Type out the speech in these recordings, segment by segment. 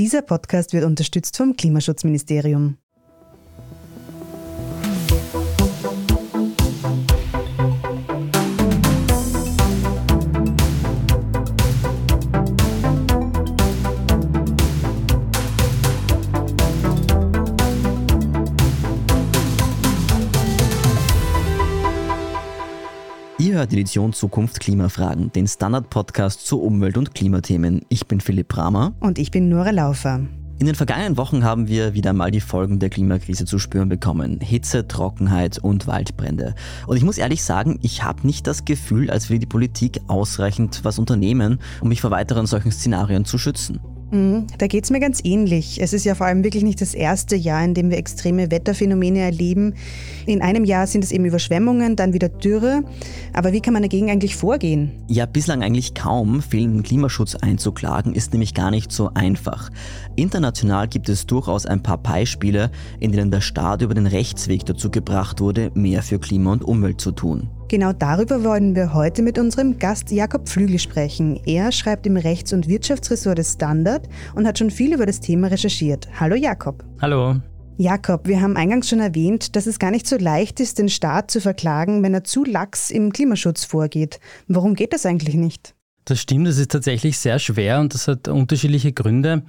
Dieser Podcast wird unterstützt vom Klimaschutzministerium. Hört die Edition Zukunft Klimafragen, den Standard-Podcast zu Umwelt- und Klimathemen. Ich bin Philipp Bramer. Und ich bin Nora Laufer. In den vergangenen Wochen haben wir wieder mal die Folgen der Klimakrise zu spüren bekommen. Hitze, Trockenheit und Waldbrände. Und ich muss ehrlich sagen, ich habe nicht das Gefühl, als würde die Politik ausreichend was unternehmen, um mich vor weiteren solchen Szenarien zu schützen. Mhm, da geht es mir ganz ähnlich. Es ist ja vor allem wirklich nicht das erste Jahr, in dem wir extreme Wetterphänomene erleben. In einem Jahr sind es eben Überschwemmungen, dann wieder Dürre. Aber wie kann man dagegen eigentlich vorgehen? Ja, bislang eigentlich kaum. Fehlenden Klimaschutz einzuklagen ist nämlich gar nicht so einfach. International gibt es durchaus ein paar Beispiele, in denen der Staat über den Rechtsweg dazu gebracht wurde, mehr für Klima und Umwelt zu tun. Genau darüber wollen wir heute mit unserem Gast Jakob Flügel sprechen. Er schreibt im Rechts- und Wirtschaftsressort des Standard und hat schon viel über das Thema recherchiert. Hallo Jakob. Hallo. Jakob, wir haben eingangs schon erwähnt, dass es gar nicht so leicht ist, den Staat zu verklagen, wenn er zu lax im Klimaschutz vorgeht. Warum geht das eigentlich nicht? Das stimmt, das ist tatsächlich sehr schwer und das hat unterschiedliche Gründe.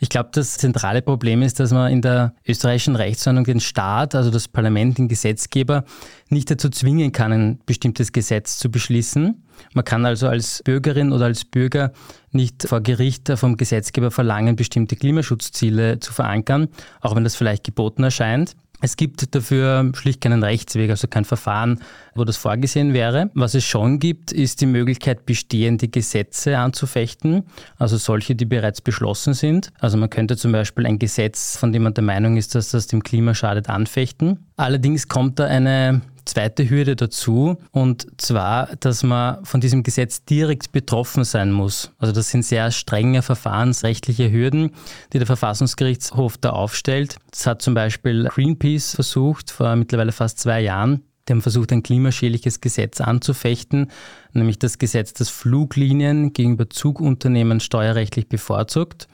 Ich glaube, das zentrale Problem ist, dass man in der österreichischen Rechtsordnung den Staat, also das Parlament, den Gesetzgeber, nicht dazu zwingen kann, ein bestimmtes Gesetz zu beschließen. Man kann also als Bürgerin oder als Bürger nicht vor Gericht vom Gesetzgeber verlangen, bestimmte Klimaschutzziele zu verankern, auch wenn das vielleicht geboten erscheint. Es gibt dafür schlicht keinen Rechtsweg, also kein Verfahren, wo das vorgesehen wäre. Was es schon gibt, ist die Möglichkeit, bestehende Gesetze anzufechten, also solche, die bereits beschlossen sind. Also man könnte zum Beispiel ein Gesetz, von dem man der Meinung ist, dass das dem Klima schadet, anfechten. Allerdings kommt da eine zweite Hürde dazu und zwar, dass man von diesem Gesetz direkt betroffen sein muss. Also das sind sehr strenge verfahrensrechtliche Hürden, die der Verfassungsgerichtshof da aufstellt. Das hat zum Beispiel Greenpeace versucht vor mittlerweile fast zwei Jahren. Die haben versucht, ein klimaschädliches Gesetz anzufechten, nämlich das Gesetz, das Fluglinien gegenüber Zugunternehmen steuerrechtlich bevorzugt.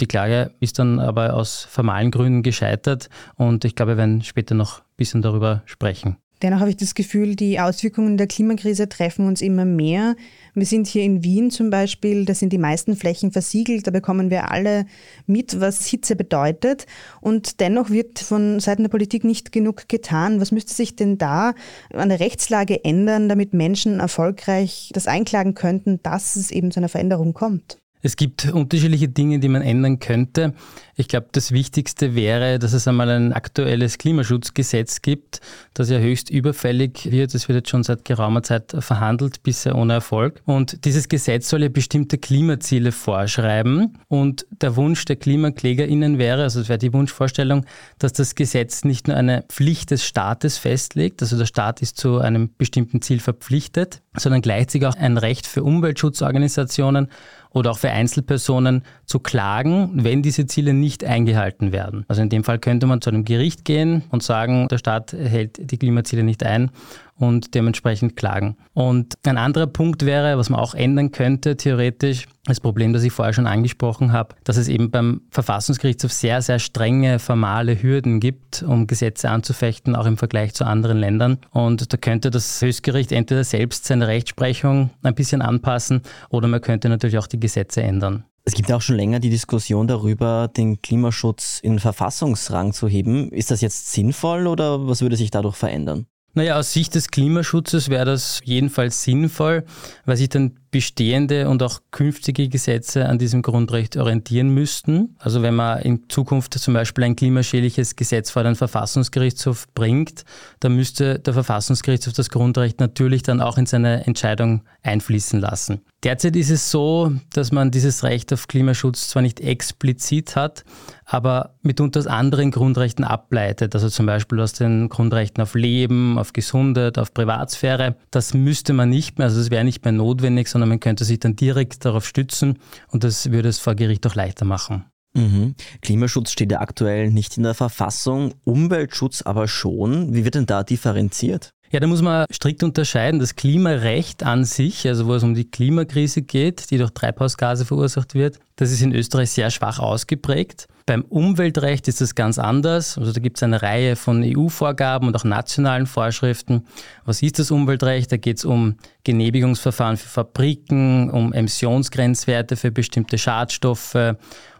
Die Klage ist dann aber aus formalen Gründen gescheitert und ich glaube, wir werden später noch ein bisschen darüber sprechen. Dennoch habe ich das Gefühl, die Auswirkungen der Klimakrise treffen uns immer mehr. Wir sind hier in Wien zum Beispiel, da sind die meisten Flächen versiegelt, da bekommen wir alle mit, was Hitze bedeutet. Und dennoch wird von Seiten der Politik nicht genug getan. Was müsste sich denn da an der Rechtslage ändern, damit Menschen erfolgreich das einklagen könnten, dass es eben zu einer Veränderung kommt? Es gibt unterschiedliche Dinge, die man ändern könnte. Ich glaube, das Wichtigste wäre, dass es einmal ein aktuelles Klimaschutzgesetz gibt, das ja höchst überfällig wird. Es wird jetzt schon seit geraumer Zeit verhandelt, bisher ohne Erfolg. Und dieses Gesetz soll ja bestimmte Klimaziele vorschreiben. Und der Wunsch der KlimaklägerInnen wäre, also es wäre die Wunschvorstellung, dass das Gesetz nicht nur eine Pflicht des Staates festlegt, also der Staat ist zu einem bestimmten Ziel verpflichtet, sondern gleichzeitig auch ein Recht für Umweltschutzorganisationen oder auch für Einzelpersonen zu klagen, wenn diese Ziele nicht eingehalten werden. Also in dem Fall könnte man zu einem Gericht gehen und sagen, der Staat hält die Klimaziele nicht ein und dementsprechend klagen. Und ein anderer Punkt wäre, was man auch ändern könnte, theoretisch, das Problem, das ich vorher schon angesprochen habe, dass es eben beim Verfassungsgerichtshof sehr, sehr strenge formale Hürden gibt, um Gesetze anzufechten, auch im Vergleich zu anderen Ländern. Und da könnte das Höchstgericht entweder selbst seine Rechtsprechung ein bisschen anpassen oder man könnte natürlich auch die Gesetze ändern. Es gibt auch schon länger die Diskussion darüber, den Klimaschutz in Verfassungsrang zu heben. Ist das jetzt sinnvoll oder was würde sich dadurch verändern? Naja, aus Sicht des Klimaschutzes wäre das jedenfalls sinnvoll, weil sich dann bestehende und auch künftige Gesetze an diesem Grundrecht orientieren müssten. Also wenn man in Zukunft zum Beispiel ein klimaschädliches Gesetz vor den Verfassungsgerichtshof bringt, dann müsste der Verfassungsgerichtshof das Grundrecht natürlich dann auch in seine Entscheidung einfließen lassen. Derzeit ist es so, dass man dieses Recht auf Klimaschutz zwar nicht explizit hat, aber mitunter aus anderen Grundrechten ableitet, also zum Beispiel aus den Grundrechten auf Leben, auf Gesundheit, auf Privatsphäre. Das müsste man nicht mehr, also das wäre nicht mehr notwendig, sondern man könnte sich dann direkt darauf stützen und das würde es vor Gericht auch leichter machen. Mhm. Klimaschutz steht ja aktuell nicht in der Verfassung, Umweltschutz aber schon. Wie wird denn da differenziert? Ja, da muss man strikt unterscheiden. Das Klimarecht an sich, also wo es um die Klimakrise geht, die durch Treibhausgase verursacht wird, das ist in Österreich sehr schwach ausgeprägt. Beim Umweltrecht ist das ganz anders. Also da gibt es eine Reihe von EU-Vorgaben und auch nationalen Vorschriften. Was ist das Umweltrecht? Da geht es um Genehmigungsverfahren für Fabriken, um Emissionsgrenzwerte für bestimmte Schadstoffe,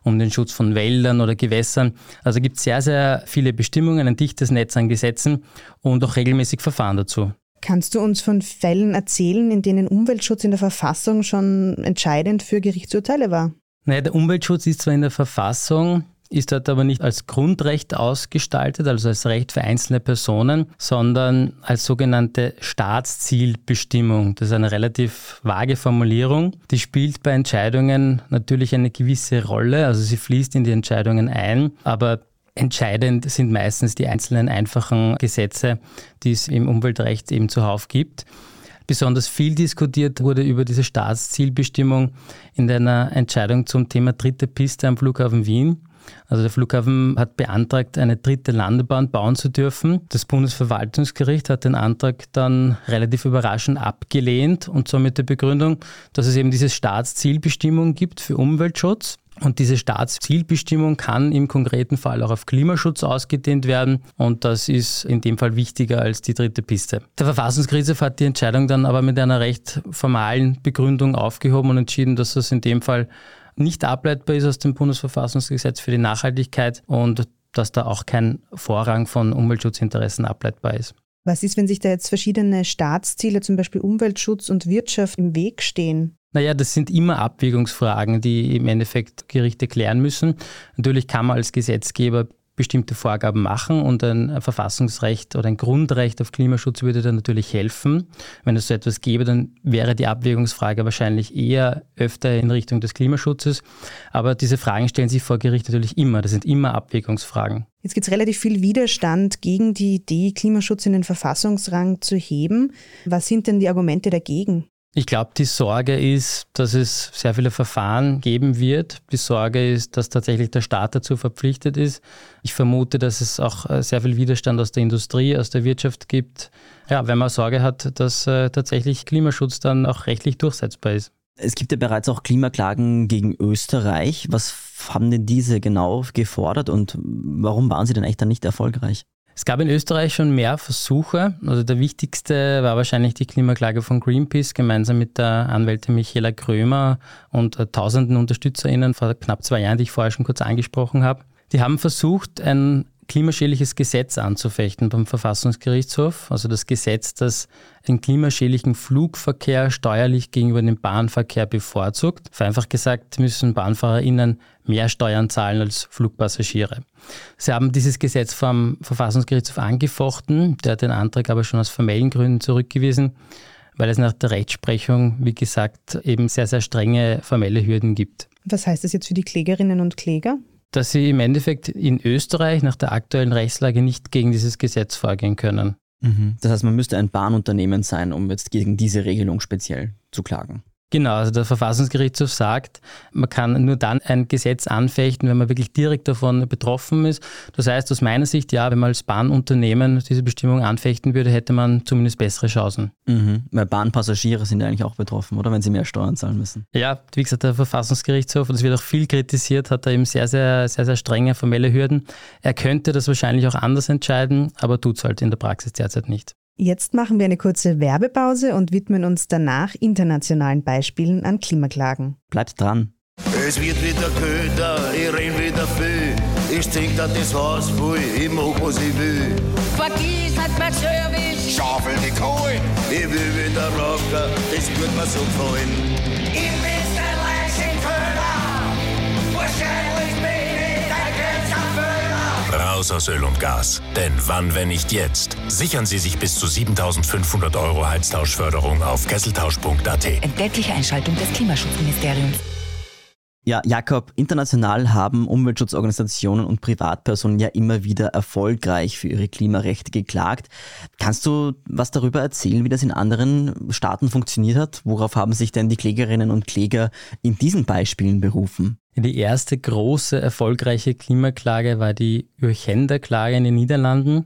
um den Schutz von Wäldern oder Gewässern. Also gibt es sehr, sehr viele Bestimmungen, ein dichtes Netz an Gesetzen und auch regelmäßig Verfahren dazu. Kannst du uns von Fällen erzählen, in denen Umweltschutz in der Verfassung schon entscheidend für Gerichtsurteile war? Naja, der Umweltschutz ist zwar in der Verfassung ist dort aber nicht als Grundrecht ausgestaltet, also als Recht für einzelne Personen, sondern als sogenannte Staatszielbestimmung. Das ist eine relativ vage Formulierung. Die spielt bei Entscheidungen natürlich eine gewisse Rolle, also sie fließt in die Entscheidungen ein, aber Entscheidend sind meistens die einzelnen einfachen Gesetze, die es im Umweltrecht eben zuhauf gibt. Besonders viel diskutiert wurde über diese Staatszielbestimmung in einer Entscheidung zum Thema dritte Piste am Flughafen Wien. Also der Flughafen hat beantragt, eine dritte Landebahn bauen zu dürfen. Das Bundesverwaltungsgericht hat den Antrag dann relativ überraschend abgelehnt und zwar mit der Begründung, dass es eben diese Staatszielbestimmung gibt für Umweltschutz. Und diese Staatszielbestimmung kann im konkreten Fall auch auf Klimaschutz ausgedehnt werden. Und das ist in dem Fall wichtiger als die dritte Piste. Der Verfassungsgerichtshof hat die Entscheidung dann aber mit einer recht formalen Begründung aufgehoben und entschieden, dass das in dem Fall nicht ableitbar ist aus dem Bundesverfassungsgesetz für die Nachhaltigkeit und dass da auch kein Vorrang von Umweltschutzinteressen ableitbar ist. Was ist, wenn sich da jetzt verschiedene Staatsziele, zum Beispiel Umweltschutz und Wirtschaft, im Weg stehen? Naja, das sind immer Abwägungsfragen, die im Endeffekt Gerichte klären müssen. Natürlich kann man als Gesetzgeber bestimmte Vorgaben machen und ein Verfassungsrecht oder ein Grundrecht auf Klimaschutz würde dann natürlich helfen. Wenn es so etwas gäbe, dann wäre die Abwägungsfrage wahrscheinlich eher öfter in Richtung des Klimaschutzes. Aber diese Fragen stellen sich vor Gericht natürlich immer. Das sind immer Abwägungsfragen. Jetzt gibt es relativ viel Widerstand gegen die Idee, Klimaschutz in den Verfassungsrang zu heben. Was sind denn die Argumente dagegen? Ich glaube, die Sorge ist, dass es sehr viele Verfahren geben wird. Die Sorge ist, dass tatsächlich der Staat dazu verpflichtet ist. Ich vermute, dass es auch äh, sehr viel Widerstand aus der Industrie, aus der Wirtschaft gibt. Ja, wenn man Sorge hat, dass äh, tatsächlich Klimaschutz dann auch rechtlich durchsetzbar ist. Es gibt ja bereits auch Klimaklagen gegen Österreich. Was haben denn diese genau gefordert und warum waren sie denn echt dann nicht erfolgreich? Es gab in Österreich schon mehr Versuche. Also der wichtigste war wahrscheinlich die Klimaklage von Greenpeace gemeinsam mit der Anwältin Michaela Krömer und äh, tausenden UnterstützerInnen vor knapp zwei Jahren, die ich vorher schon kurz angesprochen habe. Die haben versucht, ein klimaschädliches Gesetz anzufechten beim Verfassungsgerichtshof. Also das Gesetz, das den klimaschädlichen Flugverkehr steuerlich gegenüber dem Bahnverkehr bevorzugt. Vereinfacht gesagt müssen BahnfahrerInnen mehr Steuern zahlen als Flugpassagiere. Sie haben dieses Gesetz vom Verfassungsgerichtshof angefochten. Der hat den Antrag aber schon aus formellen Gründen zurückgewiesen, weil es nach der Rechtsprechung, wie gesagt, eben sehr, sehr strenge formelle Hürden gibt. Was heißt das jetzt für die Klägerinnen und Kläger? Dass sie im Endeffekt in Österreich nach der aktuellen Rechtslage nicht gegen dieses Gesetz vorgehen können. Mhm. Das heißt, man müsste ein Bahnunternehmen sein, um jetzt gegen diese Regelung speziell zu klagen. Genau, also der Verfassungsgerichtshof sagt, man kann nur dann ein Gesetz anfechten, wenn man wirklich direkt davon betroffen ist. Das heißt, aus meiner Sicht, ja, wenn man als Bahnunternehmen diese Bestimmung anfechten würde, hätte man zumindest bessere Chancen. Mhm. Weil Bahnpassagiere sind ja eigentlich auch betroffen, oder? Wenn sie mehr Steuern zahlen müssen. Ja, wie gesagt, der Verfassungsgerichtshof, und das wird auch viel kritisiert, hat da eben sehr, sehr, sehr, sehr strenge formelle Hürden. Er könnte das wahrscheinlich auch anders entscheiden, aber tut es halt in der Praxis derzeit nicht. Jetzt machen wir eine kurze Werbepause und widmen uns danach internationalen Beispielen an Klimaklagen. Bleibt dran. Es wird wieder köder, ich renn wieder viel. Ich trink da das Haus voll, ich mach was ich will. Vergiss nicht mein Service. Schaufel die Kohle, ich will wieder rocker, das wird mir so gefallen. Raus aus Öl und Gas. Denn wann, wenn nicht jetzt? Sichern Sie sich bis zu 7500 Euro Heiztauschförderung auf kesseltausch.at. Entgeltliche Einschaltung des Klimaschutzministeriums. Ja, Jakob, international haben Umweltschutzorganisationen und Privatpersonen ja immer wieder erfolgreich für ihre Klimarechte geklagt. Kannst du was darüber erzählen, wie das in anderen Staaten funktioniert hat? Worauf haben sich denn die Klägerinnen und Kläger in diesen Beispielen berufen? Die erste große erfolgreiche Klimaklage war die Urgenda-Klage in den Niederlanden.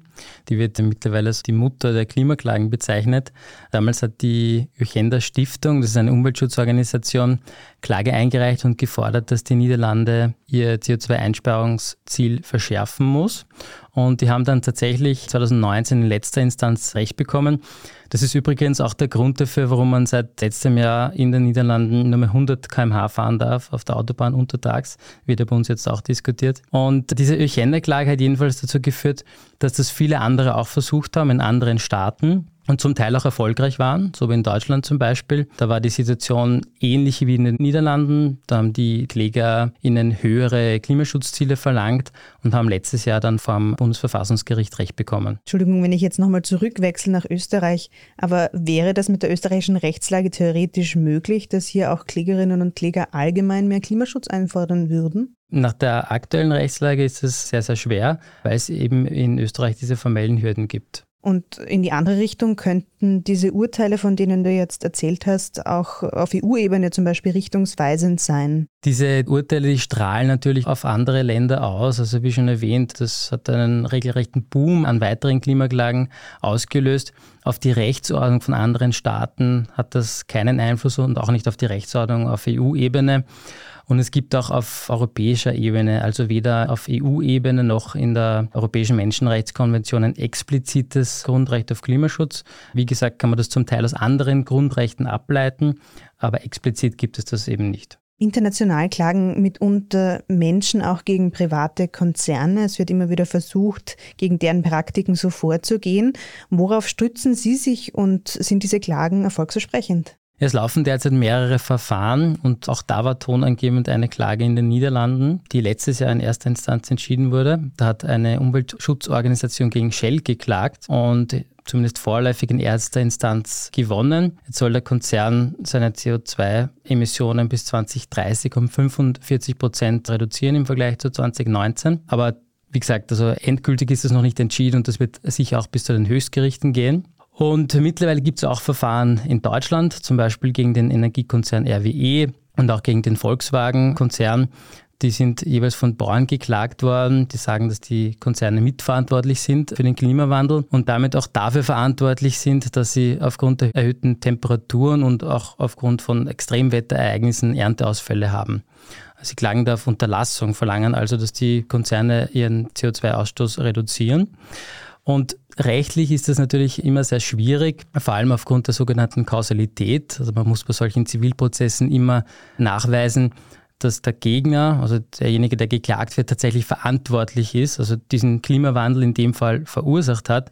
Die wird mittlerweile als die Mutter der Klimaklagen bezeichnet. Damals hat die Urgenda Stiftung, das ist eine Umweltschutzorganisation, Klage eingereicht und gefordert, dass die Niederlande ihr CO2-Einsparungsziel verschärfen muss. Und die haben dann tatsächlich 2019 in letzter Instanz Recht bekommen. Das ist übrigens auch der Grund dafür, warum man seit letztem Jahr in den Niederlanden nur mehr 100 km/h fahren darf auf der Autobahn untertags. Wird ja bei uns jetzt auch diskutiert. Und diese Öchender-Klage hat jedenfalls dazu geführt, dass das viele andere auch versucht haben in anderen Staaten und zum Teil auch erfolgreich waren, so wie in Deutschland zum Beispiel. Da war die Situation ähnlich wie in den Niederlanden. Da haben die Kläger ihnen höhere Klimaschutzziele verlangt und haben letztes Jahr dann vom Bundesverfassungsgericht Recht bekommen. Entschuldigung, wenn ich jetzt nochmal zurückwechsel nach Österreich, aber wäre das mit der österreichischen Rechtslage theoretisch möglich, dass hier auch Klägerinnen und Kläger allgemein mehr Klimaschutz einfordern würden? Nach der aktuellen Rechtslage ist es sehr, sehr schwer, weil es eben in Österreich diese formellen Hürden gibt. Und in die andere Richtung könnten diese Urteile, von denen du jetzt erzählt hast, auch auf EU-Ebene zum Beispiel richtungsweisend sein. Diese Urteile, die strahlen natürlich auf andere Länder aus. Also wie schon erwähnt, das hat einen regelrechten Boom an weiteren Klimaklagen ausgelöst. Auf die Rechtsordnung von anderen Staaten hat das keinen Einfluss und auch nicht auf die Rechtsordnung auf EU-Ebene. Und es gibt auch auf europäischer Ebene, also weder auf EU-Ebene noch in der Europäischen Menschenrechtskonvention ein explizites Grundrecht auf Klimaschutz. Wie gesagt, kann man das zum Teil aus anderen Grundrechten ableiten, aber explizit gibt es das eben nicht. International klagen mitunter Menschen auch gegen private Konzerne. Es wird immer wieder versucht, gegen deren Praktiken so vorzugehen. Worauf stützen Sie sich und sind diese Klagen erfolgsversprechend? Es laufen derzeit mehrere Verfahren und auch da war tonangebend eine Klage in den Niederlanden, die letztes Jahr in erster Instanz entschieden wurde. Da hat eine Umweltschutzorganisation gegen Shell geklagt und zumindest vorläufig in erster Instanz gewonnen. Jetzt soll der Konzern seine CO2-Emissionen bis 2030 um 45 Prozent reduzieren im Vergleich zu 2019. Aber wie gesagt, also endgültig ist es noch nicht entschieden und das wird sicher auch bis zu den Höchstgerichten gehen. Und mittlerweile gibt es auch Verfahren in Deutschland, zum Beispiel gegen den Energiekonzern RWE und auch gegen den Volkswagen-Konzern. Die sind jeweils von Bauern geklagt worden, die sagen, dass die Konzerne mitverantwortlich sind für den Klimawandel und damit auch dafür verantwortlich sind, dass sie aufgrund der erhöhten Temperaturen und auch aufgrund von Extremwetterereignissen Ernteausfälle haben. Sie klagen da auf Unterlassung, verlangen also, dass die Konzerne ihren CO2-Ausstoß reduzieren. Und rechtlich ist das natürlich immer sehr schwierig, vor allem aufgrund der sogenannten Kausalität. Also man muss bei solchen Zivilprozessen immer nachweisen, dass der Gegner, also derjenige, der geklagt wird, tatsächlich verantwortlich ist, also diesen Klimawandel in dem Fall verursacht hat.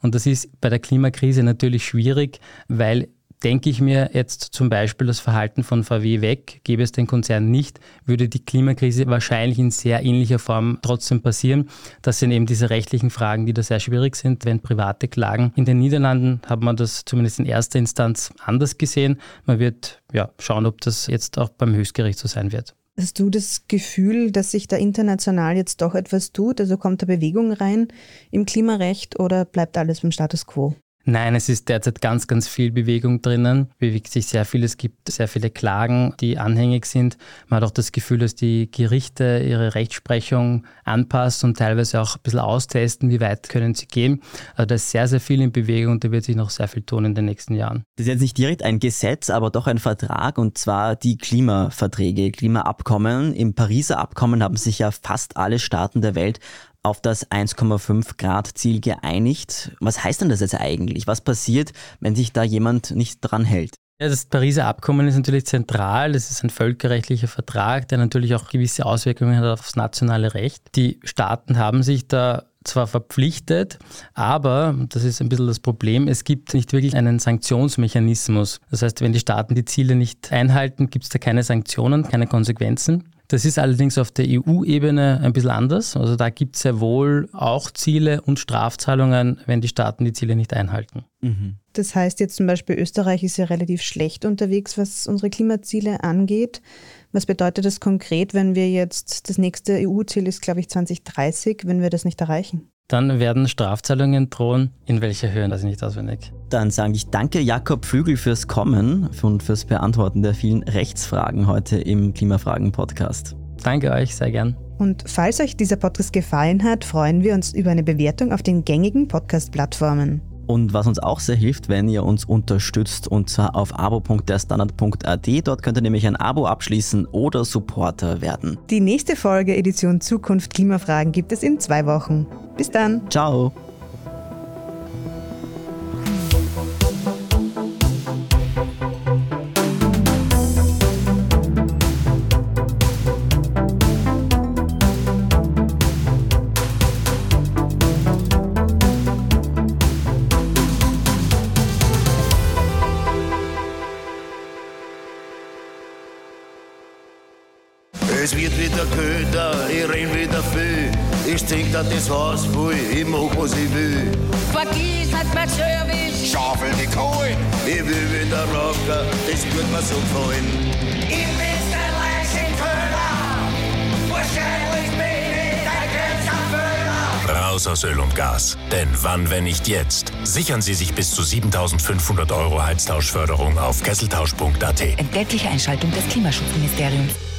Und das ist bei der Klimakrise natürlich schwierig, weil Denke ich mir jetzt zum Beispiel das Verhalten von VW weg, gäbe es den Konzern nicht, würde die Klimakrise wahrscheinlich in sehr ähnlicher Form trotzdem passieren. Das sind eben diese rechtlichen Fragen, die da sehr schwierig sind, wenn private Klagen. In den Niederlanden hat man das zumindest in erster Instanz anders gesehen. Man wird ja, schauen, ob das jetzt auch beim Höchstgericht so sein wird. Hast du das Gefühl, dass sich da international jetzt doch etwas tut? Also kommt da Bewegung rein im Klimarecht oder bleibt alles beim Status quo? Nein, es ist derzeit ganz, ganz viel Bewegung drinnen. Bewegt sich sehr viel. Es gibt sehr viele Klagen, die anhängig sind. Man hat auch das Gefühl, dass die Gerichte ihre Rechtsprechung anpassen und teilweise auch ein bisschen austesten, wie weit können sie gehen. Also da ist sehr, sehr viel in Bewegung und da wird sich noch sehr viel tun in den nächsten Jahren. Das ist jetzt nicht direkt ein Gesetz, aber doch ein Vertrag und zwar die Klimaverträge, Klimaabkommen. Im Pariser Abkommen haben sich ja fast alle Staaten der Welt auf das 1,5 Grad Ziel geeinigt. Was heißt denn das jetzt eigentlich? Was passiert, wenn sich da jemand nicht dran hält? Ja, das Pariser Abkommen ist natürlich zentral. Das ist ein völkerrechtlicher Vertrag, der natürlich auch gewisse Auswirkungen hat aufs nationale Recht. Die Staaten haben sich da zwar verpflichtet, aber, das ist ein bisschen das Problem, es gibt nicht wirklich einen Sanktionsmechanismus. Das heißt, wenn die Staaten die Ziele nicht einhalten, gibt es da keine Sanktionen, keine Konsequenzen. Das ist allerdings auf der EU-Ebene ein bisschen anders. Also da gibt es sehr wohl auch Ziele und Strafzahlungen, wenn die Staaten die Ziele nicht einhalten. Mhm. Das heißt jetzt zum Beispiel, Österreich ist ja relativ schlecht unterwegs, was unsere Klimaziele angeht. Was bedeutet das konkret, wenn wir jetzt, das nächste EU-Ziel ist, glaube ich, 2030, wenn wir das nicht erreichen? Dann werden Strafzahlungen drohen. In welcher Höhe, weiß ich nicht auswendig. Dann sage ich danke Jakob Flügel fürs Kommen und fürs Beantworten der vielen Rechtsfragen heute im Klimafragen-Podcast. Danke euch, sehr gern. Und falls euch dieser Podcast gefallen hat, freuen wir uns über eine Bewertung auf den gängigen Podcast-Plattformen. Und was uns auch sehr hilft, wenn ihr uns unterstützt, und zwar auf abo.derstandard.at. Dort könnt ihr nämlich ein Abo abschließen oder Supporter werden. Die nächste Folge Edition Zukunft Klimafragen gibt es in zwei Wochen. Bis dann. Ciao! Es wird wieder köder, ich renn wieder viel. Ich trink da das Haus voll, ich mach was ich will. Vergiss nicht mein Service. Schaufel die Kohle, ich will wieder rocken, das wird mir so gefallen. Ich bin's der Leichenköder. Wahrscheinlich bin ich ein Grenzerfüller. Raus aus Öl und Gas. Denn wann, wenn nicht jetzt? Sichern Sie sich bis zu 7500 Euro Heiztauschförderung auf kesseltausch.at. Entgeltliche Einschaltung des Klimaschutzministeriums.